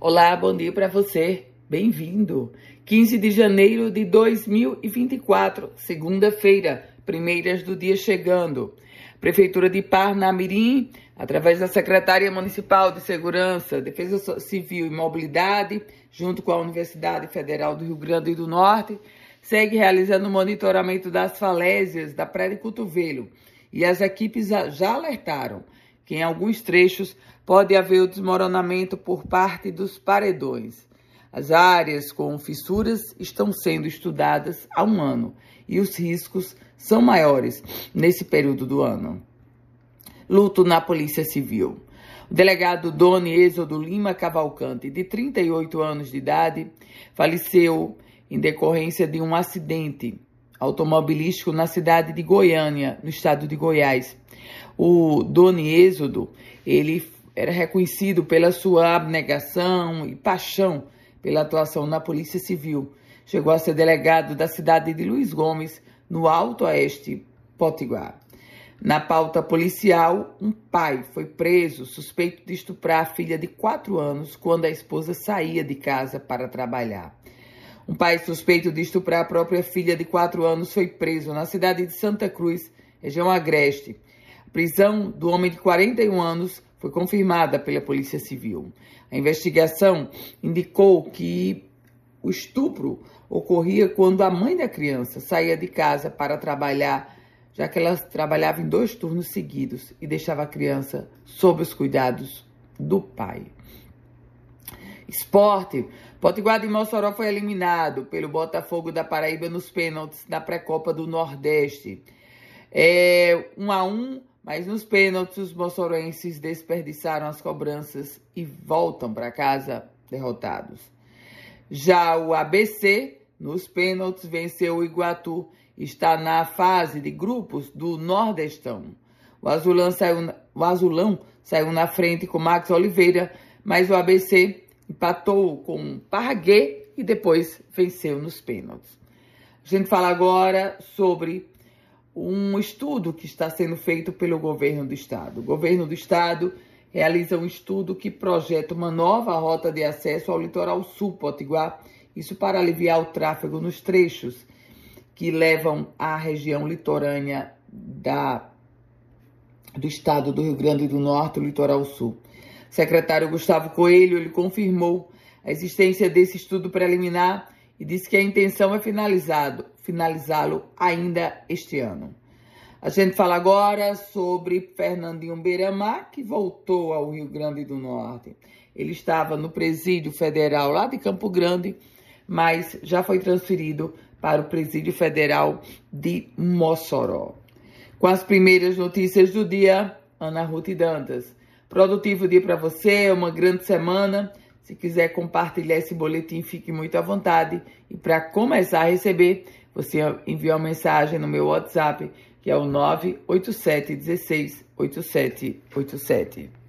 Olá, bom dia para você. Bem-vindo. 15 de janeiro de 2024, segunda-feira, primeiras do dia chegando. Prefeitura de Parnamirim, através da Secretaria Municipal de Segurança, Defesa Civil e Mobilidade, junto com a Universidade Federal do Rio Grande do Norte, segue realizando o monitoramento das falésias da Praia de Cotovelo. E as equipes já alertaram que em alguns trechos pode haver o desmoronamento por parte dos paredões. As áreas com fissuras estão sendo estudadas há um ano e os riscos são maiores nesse período do ano. Luto na Polícia Civil. O delegado Doni Êxodo Lima Cavalcante, de 38 anos de idade, faleceu em decorrência de um acidente automobilístico na cidade de Goiânia, no estado de Goiás. O Doni Êxodo, ele era reconhecido pela sua abnegação e paixão pela atuação na Polícia Civil. Chegou a ser delegado da cidade de Luiz Gomes, no Alto Oeste Potiguar. Na pauta policial, um pai foi preso suspeito de estuprar a filha de quatro anos quando a esposa saía de casa para trabalhar. Um pai suspeito de estuprar a própria filha de quatro anos foi preso na cidade de Santa Cruz, região agreste. A prisão do homem de 41 anos foi confirmada pela Polícia Civil. A investigação indicou que o estupro ocorria quando a mãe da criança saía de casa para trabalhar, já que ela trabalhava em dois turnos seguidos e deixava a criança sob os cuidados do pai. Esporte. Potiguar de Mossoró foi eliminado pelo Botafogo da Paraíba nos pênaltis da pré-copa do Nordeste. É, um a um, mas nos pênaltis os moçoroenses desperdiçaram as cobranças e voltam para casa derrotados. Já o ABC, nos pênaltis, venceu o Iguatu está na fase de grupos do Nordestão. O Azulão saiu, o Azulão saiu na frente com Max Oliveira, mas o ABC empatou com Parraguê e depois venceu nos pênaltis. A gente fala agora sobre um estudo que está sendo feito pelo governo do estado. O governo do estado realiza um estudo que projeta uma nova rota de acesso ao litoral sul potiguar, isso para aliviar o tráfego nos trechos que levam à região litorânea da, do estado do Rio Grande do Norte, o litoral sul secretário Gustavo Coelho ele confirmou a existência desse estudo preliminar e disse que a intenção é finalizá-lo ainda este ano. A gente fala agora sobre Fernandinho Beiramar, que voltou ao Rio Grande do Norte. Ele estava no presídio federal lá de Campo Grande, mas já foi transferido para o presídio federal de Mossoró. Com as primeiras notícias do dia, Ana Ruth Dantas. Produtivo dia para você, uma grande semana. Se quiser compartilhar esse boletim, fique muito à vontade. E para começar a receber, você envia uma mensagem no meu WhatsApp, que é o 987 16 8787.